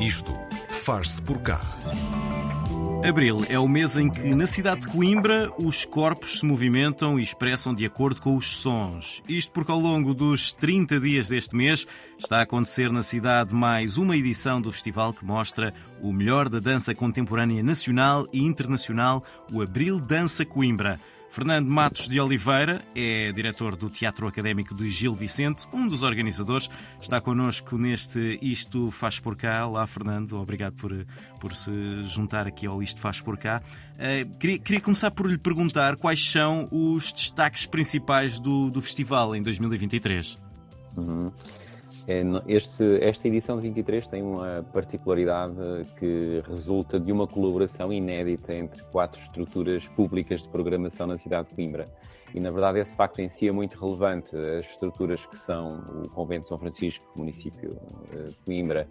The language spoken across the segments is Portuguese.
Isto faz-se por cá. Abril é o mês em que, na cidade de Coimbra, os corpos se movimentam e expressam de acordo com os sons. Isto porque, ao longo dos 30 dias deste mês, está a acontecer na cidade mais uma edição do festival que mostra o melhor da dança contemporânea nacional e internacional, o Abril Dança Coimbra. Fernando Matos de Oliveira é diretor do Teatro Académico de Gil Vicente, um dos organizadores. Está connosco neste Isto Faz Por Cá. Olá, Fernando. Obrigado por, por se juntar aqui ao Isto Faz Por Cá. Uh, queria, queria, começar por lhe perguntar quais são os destaques principais do, do festival em 2023. Uhum. É, este, esta edição de 23 tem uma particularidade que resulta de uma colaboração inédita entre quatro estruturas públicas de programação na cidade de Coimbra. E, na verdade, esse facto em si é muito relevante. As estruturas que são o Convento de São Francisco, município de Coimbra,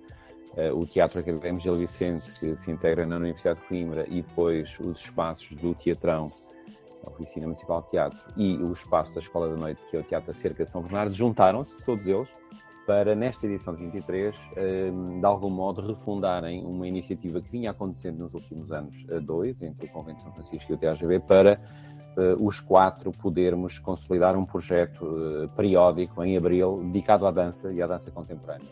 eh, o Teatro Académico Gil Vicente, que se integra na Universidade de Coimbra, e depois os espaços do Teatrão, a Oficina Municipal de Teatro, e o espaço da Escola da Noite, que é o Teatro Cerca São Bernardo, juntaram-se, todos eles, para, nesta edição de 23, ehm, de algum modo refundarem uma iniciativa que vinha acontecendo nos últimos anos, dois, entre o Convento de São Francisco e o TAGB, para eh, os quatro podermos consolidar um projeto eh, periódico em abril dedicado à dança e à dança contemporânea.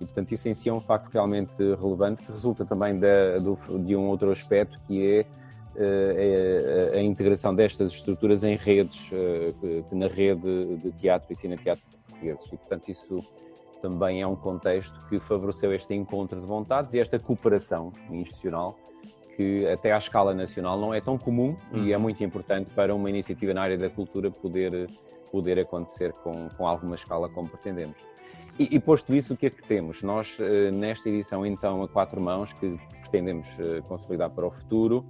E, portanto, isso em si é um facto realmente relevante que resulta também de, de um outro aspecto que é eh, a, a, integração destas estruturas em redes, na rede de teatro e cine-teatro portugueses. E, portanto, isso também é um contexto que favoreceu este encontro de vontades e esta cooperação institucional que até à escala nacional não é tão comum e é muito importante para uma iniciativa na área da cultura poder, poder acontecer com, com alguma escala como pretendemos. E, e posto isso, o que é que temos? Nós, eh, nesta edição, então, a quatro mãos, que pretendemos eh, consolidar para o futuro,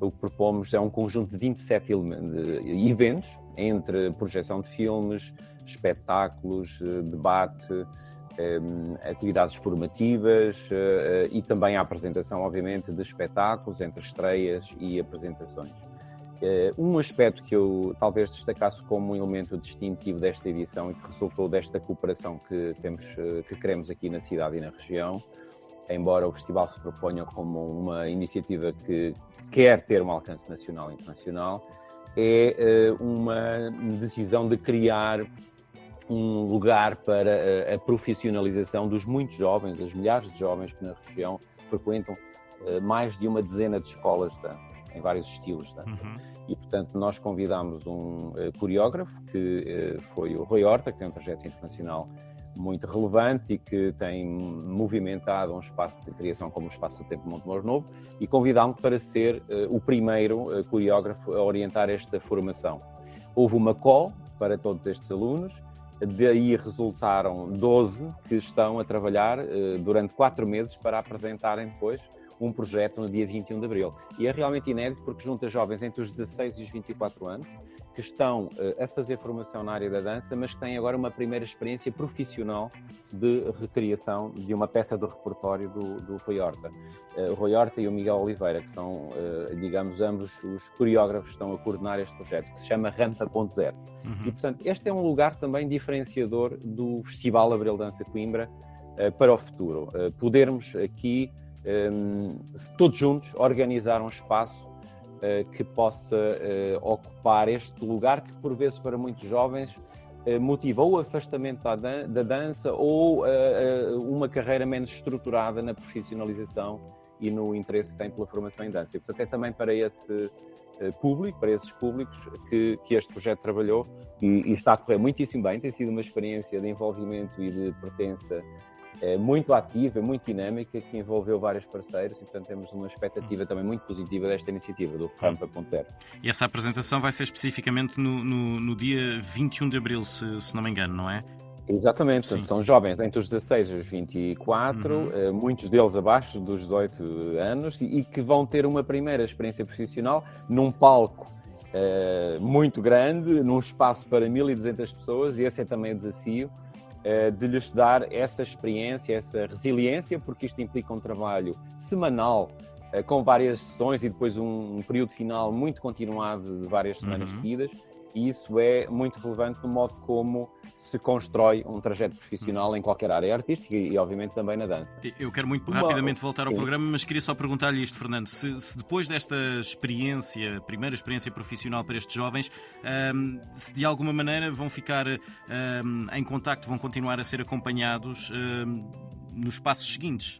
o que propomos é um conjunto de 27 de eventos, entre projeção de filmes, espetáculos, eh, debate, eh, atividades formativas eh, e também a apresentação, obviamente, de espetáculos entre estreias e apresentações. Um aspecto que eu talvez destacasse como um elemento distintivo desta edição e que resultou desta cooperação que temos, que queremos aqui na cidade e na região, embora o festival se proponha como uma iniciativa que quer ter um alcance nacional e internacional, é uma decisão de criar um lugar para a, profissionalização dos muitos jovens, as milhares de jovens que na região frequentam uh, mais de uma dezena de escolas de dança, em vários estilos de dança. Uhum. E, portanto, nós convidámos um coreógrafo, que foi o Rui Horta, que tem um projeto internacional muito relevante e que tem movimentado um espaço de criação como o Espaço do Tempo Montemor Novo, e convidámos para ser o primeiro coreógrafo a orientar esta formação. Houve uma call para todos estes alunos, Daí resultaram 12 que estão a trabalhar uh, durante quatro meses para apresentarem depois um projeto no dia 21 de abril. E é realmente inédito porque junta jovens entre os 16 e os 24 anos que estão uh, a fazer formação na área da dança, mas que têm agora uma primeira experiência profissional de recriação de uma peça do repertório do, do Rui Horta. Uh, o Rui Horta e o Miguel Oliveira, que são, uh, digamos, ambos os coreógrafos que estão a coordenar este projeto, que se chama Rampa.0. Uhum. E, portanto, este é um lugar também diferenciador do Festival Abril Dança Coimbra para o futuro. podermos aqui, um, todos juntos, organizar um espaço eh, que possa eh, ocupar este lugar que, por vezes, para muitos jovens, eh, motiva ou o afastamento da, dança ou uma carreira menos estruturada na profissionalização e no interesse que tem pela formação em dança. E, portanto, é também para esse público, para esses públicos, que, que este projeto trabalhou e, e, está a correr muitíssimo bem. Tem sido uma experiência de envolvimento e de pertença é, muito ativa, muito dinâmica, que envolveu vários parceiros e, portanto, temos uma expectativa também muito positiva desta iniciativa do Rampa.0. E essa apresentação vai ser especificamente no, no, no dia 21 de abril, se, se não me engano, não é? Exatamente, Sim. são jovens entre os 16 e os 24, uhum. Eh, muitos deles abaixo dos 18 anos, e, e, que vão ter uma primeira experiência profissional num palco uh, muito grande, num espaço para 1.200 pessoas, e esse é também o desafio de lhes dar essa experiência, essa resiliência, porque isto implica um trabalho semanal eh, com várias sessões e depois um, período final muito continuado de várias semanas uhum. seguidas e isso é muito relevante no modo como se constrói um trajeto profissional em qualquer área artística e, obviamente, também na dança. Eu quero muito rapidamente voltar ao programa, mas queria só perguntar-lhe isto, Fernando. Se, se, depois desta experiência, primeira experiência profissional para estes jovens, um, se de alguma maneira vão ficar um, em contacto, vão continuar a ser acompanhados um, nos passos seguintes?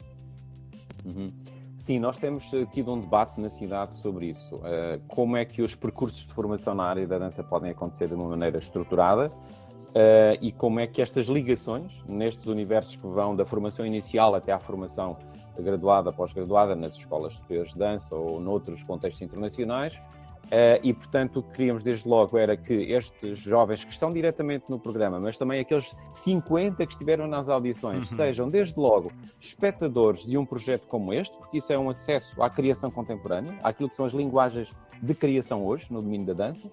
Uhum. Sim, nós temos tido um debate na cidade sobre isso. Uh, como é que os percursos de formação na área da dança podem acontecer de uma maneira estruturada uh, e como é que estas ligações, nestes universos que vão da formação inicial até à formação graduada, pós-graduada, nas escolas superiores de dança ou noutros contextos internacionais, Uh, e, portanto, o que queríamos desde logo era que estes jovens que estão diretamente no programa, mas também aqueles 50 que estiveram nas audições, uhum. sejam desde logo espectadores de um projeto como este, porque isso é um acesso à criação contemporânea, àquilo que são as linguagens de criação hoje, no domínio da dança,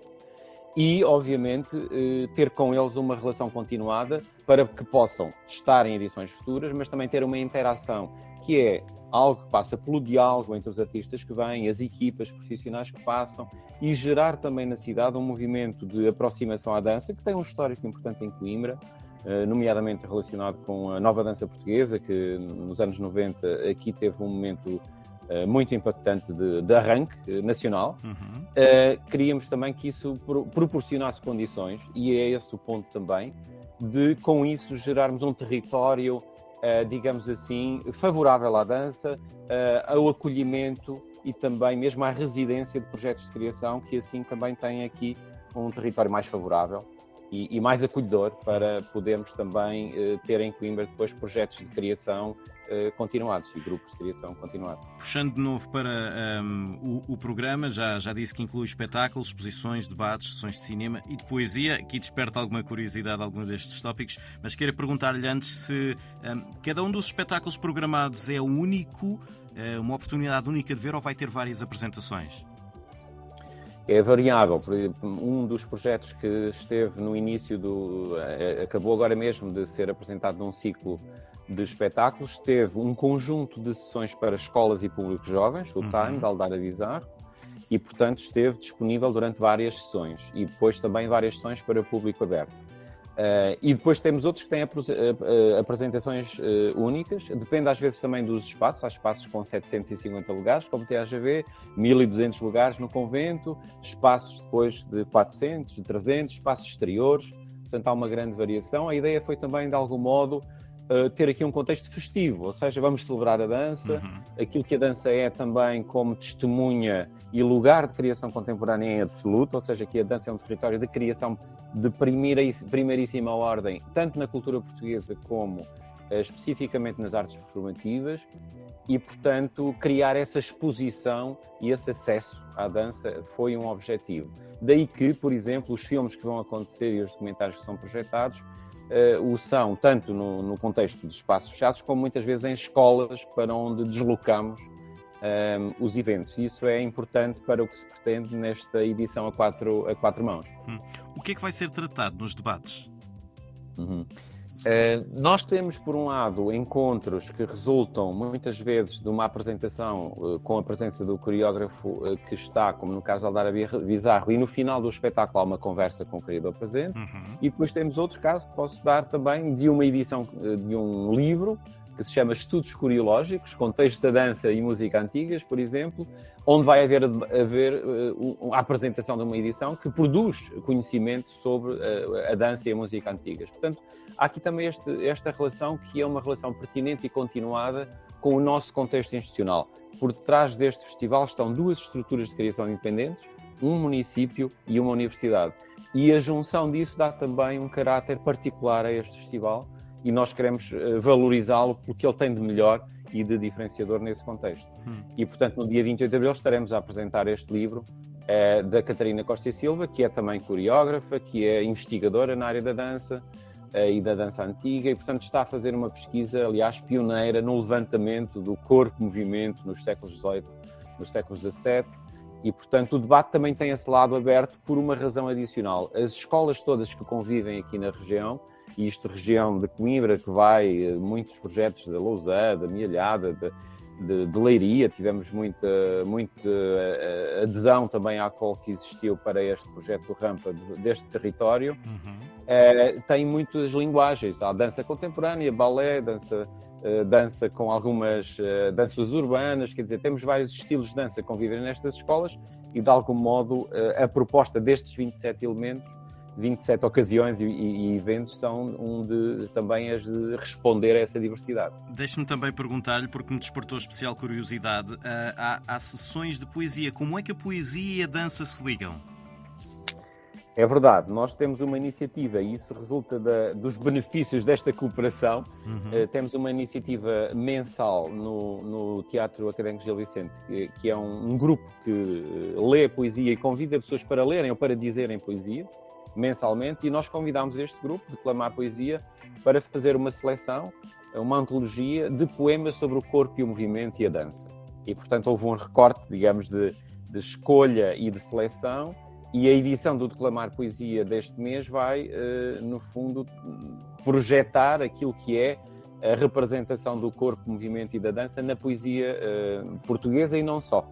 e, obviamente, uh, ter com eles uma relação continuada para que possam estar em edições futuras, mas também ter uma interação que é algo que passa pelo diálogo entre os artistas que vêm, as equipas profissionais que passam e gerar também na cidade um movimento de aproximação à dança que tem um histórico importante em Coimbra, eh, nomeadamente relacionado com a nova dança portuguesa, que nos anos 90 aqui teve um momento eh, muito impactante de, de arranque eh, nacional. Uhum. queríamos também que isso proporcionasse condições, e é esse o ponto também, de com isso gerarmos um território uh, digamos assim, favorável à dança, uh, ao acolhimento e também mesmo à residência de projetos de criação, que assim também tem aqui um território mais favorável e, e mais acolhedor para podermos também uh, ter em Coimbra depois projetos de criação continuados e grupos de criação continuados. Puxando de novo para um, o, o, programa, já, já disse que inclui espetáculos, exposições, debates, sessões de cinema e de poesia. Aqui desperta alguma curiosidade alguns destes tópicos, mas queria perguntar-lhe antes se um, cada um dos espetáculos programados é único, uh, uma oportunidade única de ver ou vai ter várias apresentações? é variável. Um dos projetos que esteve no início do. Eh, acabou agora mesmo de ser apresentado num ciclo de espetáculos, teve um conjunto de sessões para escolas e públicos jovens, o uhum. Time, de Aldar Bizarro, e portanto esteve disponível durante várias sessões e depois também várias sessões para o público aberto. Uh, e depois temos outros que têm ap uh, apresentações uh, únicas, depende às vezes também dos espaços, há espaços com 750 lugares, como tem a GV, 1200 lugares no convento, espaços depois de 400, de 300, espaços exteriores, portanto há uma grande variação. A ideia foi também, de algum modo, Uh, ter aqui um contexto festivo, ou seja, vamos celebrar a dança, uhum. aquilo que a dança é também como testemunha e lugar de criação contemporânea em absoluto, ou seja, que a dança é um território de criação de primeira, primeiríssima ordem, tanto na cultura portuguesa como uh, especificamente nas artes performativas, e, portanto, criar essa exposição e esse acesso à dança foi um objetivo. Daí que, por exemplo, os filmes que vão acontecer e os documentários que são projetados o são tanto no, no, contexto de espaços fechados, como muitas vezes em escolas para onde deslocamos um, ehm, os eventos. E isso é importante para o que se pretende nesta edição a quatro, a quatro mãos. Hum. O que é que vai ser tratado nos debates? Uhum. Uh, nós temos, por um lado, encontros que resultam muitas vezes de uma apresentação uh, com a presença do coreógrafo uh, que está, como no caso de Aldara Bizarro, e no final do espetáculo há uma conversa com o criador presente. Uhum. E depois temos outros casos que posso dar também de uma edição de um livro que se chama Estudos Curiológicos, Contexto da Dança e Música Antigas, por exemplo, onde vai haver, haver uh, a apresentação de uma edição que produz conhecimento sobre uh, a dança e a música antigas. Portanto, há aqui também este, esta relação que é uma relação pertinente e continuada com o nosso contexto institucional. Por trás deste festival estão duas estruturas de criação independentes, um município e uma universidade. E a junção disso dá também um caráter particular a este festival, e nós queremos eh, valorizá-lo porque ele tem de melhor e de diferenciador nesse contexto. Hum. E, portanto, no dia 28 de abril estaremos a apresentar este livro é, da Catarina Costa e Silva, que é também coreógrafa, que é investigadora na área da dança é, e da dança antiga, e, portanto, está a fazer uma pesquisa, aliás, pioneira no levantamento do corpo-movimento nos séculos XVIII, nos séculos XVII, e, portanto, o debate também tem esse lado aberto por uma razão adicional. As escolas todas que convivem aqui na região isto região de Coimbra, que vai eh, muitos projetos da Lousã, da Mialhada, de, de, de Leiria, tivemos muita, muita adesão também à qual que existiu para este projeto Rampa deste território. Uhum. É, tem muitas linguagens, há dança contemporânea, balé, dança, dança com algumas danças urbanas, quer dizer, temos vários estilos de dança que convivem nestas escolas e, de algum modo, a proposta destes 27 elementos 27 ocasiões e, e, eventos são um de, também as de responder a essa diversidade. Deixe-me também perguntar-lhe, porque me despertou especial curiosidade, uh, há, há, sessões de poesia. Como é que a poesia e a dança se ligam? É verdade, nós temos uma iniciativa e isso resulta da, dos benefícios desta cooperação. Uhum. Uh, temos uma iniciativa mensal no, no Teatro Académico Gil Vicente, que, que é um, um, grupo que uh, lê poesia e convida pessoas para lerem ou para dizerem poesia mensalmente, e nós convidámos este grupo de Clamar Poesia para fazer uma seleção, uma antologia de poemas sobre o corpo e o movimento e a dança. E, portanto, houve um recorte, digamos, de, de escolha e de seleção, e a edição do Declamar Poesia deste mês vai, eh, no fundo, projetar aquilo que é a representação do corpo, movimento e da dança na poesia eh, portuguesa e não só.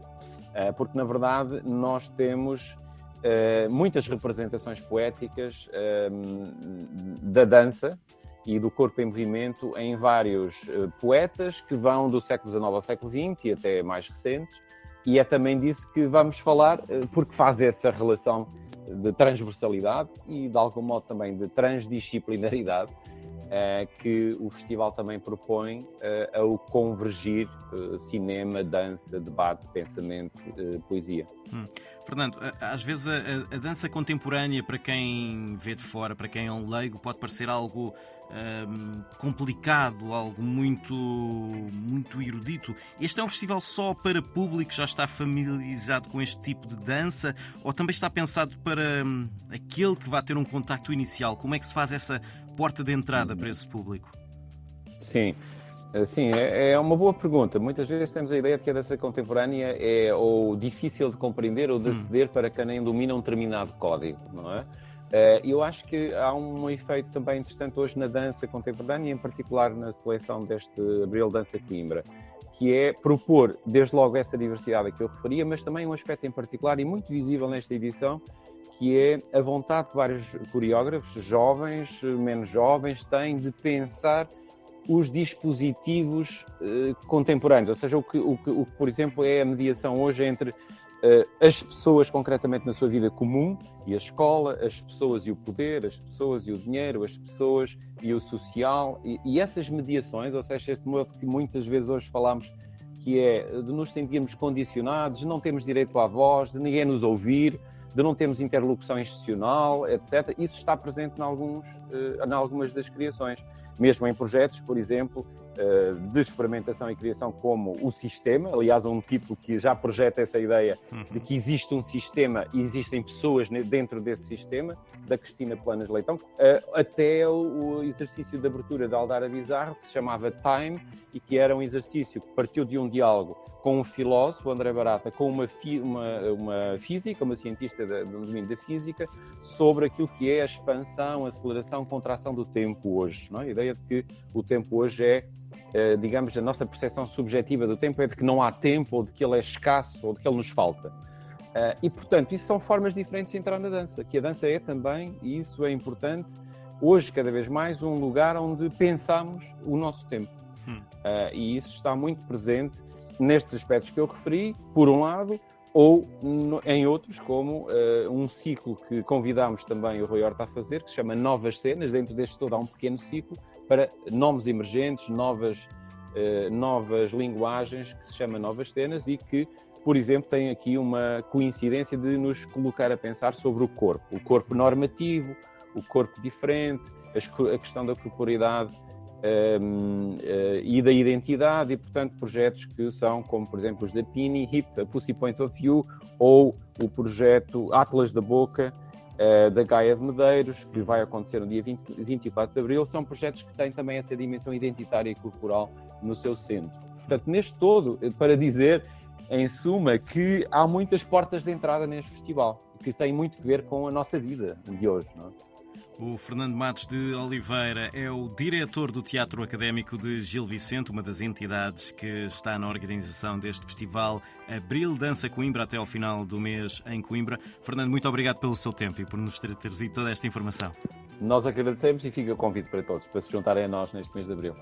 Eh, porque, na verdade, nós temos uh, muitas representações poéticas uh, da dança e do corpo em movimento em vários uh, poetas que vão do século XIX ao século XX e até mais recentes. E é também disso que vamos falar, porque faz essa relação de transversalidade e, de algum modo, também de transdisciplinaridade que o festival também propõe uh, ao convergir uh, cinema, dança, debate, pensamento, poesia. Hum. Fernando, às vezes a, a, dança contemporânea, para quem vê de fora, para quem é um leigo, pode parecer algo um, complicado, algo muito, muito erudito. Este é um festival só para público que já está familiarizado com este tipo de dança ou também está pensado para um, aquele que vai ter um contacto inicial? Como é que se faz essa porta de entrada para esse público? Sim. Sim, é, é uma boa pergunta. Muitas vezes temos a ideia de que a dança contemporânea é ou difícil de compreender ou de hum. aceder para quem nem domina um determinado código, não é? Eh, eu acho que há um efeito também interessante hoje na dança contemporânea, em particular na seleção deste Abril Dança Coimbra, que é propor, desde logo, essa diversidade a que eu referia, mas também um aspecto em particular e muito visível nesta edição, que é a vontade que vários coreógrafos, jovens, menos jovens, têm de pensar os dispositivos uh, contemporâneos, ou seja, o que, o, que, o que, por exemplo, é a mediação hoje entre uh, as pessoas concretamente na sua vida comum e a escola, as pessoas e o poder, as pessoas e o dinheiro, as pessoas e o social, e, e essas mediações, ou seja, este modo que muitas vezes hoje falamos que é de nos sentirmos condicionados, não temos direito à voz, de ninguém nos ouvir, de não termos interlocução institucional, etc. Isso está presente em, alguns, uh, em algumas das criações, mesmo em projetos, por exemplo, uh, de experimentação e criação como o sistema, aliás, um tipo que já projeta essa ideia de que existe um sistema e existem pessoas dentro desse sistema, da Cristina Planas Leitão, uh, até o, exercício de abertura da Aldara Bizarro, que se chamava Time, e que era um exercício que partiu de um diálogo com um filósofo, André Barata, com uma, uma, uma física, uma cientista do domínio da física, sobre aquilo que é a expansão, aceleração, contração do tempo hoje. Não é? A ideia de que o tempo hoje é, eh, digamos, a nossa percepção subjetiva do tempo é de que não há tempo, ou de que ele é escasso, ou de que ele nos falta. Eh, e, portanto, isso são formas diferentes de entrar na dança, que a dança é também, e isso é importante, hoje, cada vez mais, um lugar onde pensamos o nosso tempo. Hum. Uh, e isso está muito presente nestes aspectos que eu referi, por um lado, ou em outros, como uh, um ciclo que convidámos também o Rui Horta a fazer, que se chama Novas Cenas. Dentro deste todo há um pequeno ciclo para nomes emergentes, novas, uh, novas linguagens, que se chama Novas Cenas e que, por exemplo, tem aqui uma coincidência de nos colocar a pensar sobre o corpo. O corpo normativo, o corpo diferente, a questão da corporidade e da identidade, e portanto projetos que são como, por exemplo, os da Pini, HIP, a Pussy Point of View, ou o projeto Atlas da Boca, uh, da Gaia de Medeiros, que vai acontecer no dia 20, 24 de Abril, são projetos que têm também essa dimensão identitária e corporal no seu centro. Portanto, neste todo, para dizer, em suma, que há muitas portas de entrada neste festival, que tem muito a ver com a nossa vida de hoje. Não é? O Fernando Matos de Oliveira é o diretor do Teatro Académico de Gil Vicente, uma das entidades que está na organização deste festival Abril Dança Coimbra até ao final do mês em Coimbra. Fernando, muito obrigado pelo seu tempo e por nos ter trazido toda esta informação. Nós agradecemos e fica o convite para todos para se juntarem a nós neste mês de abril.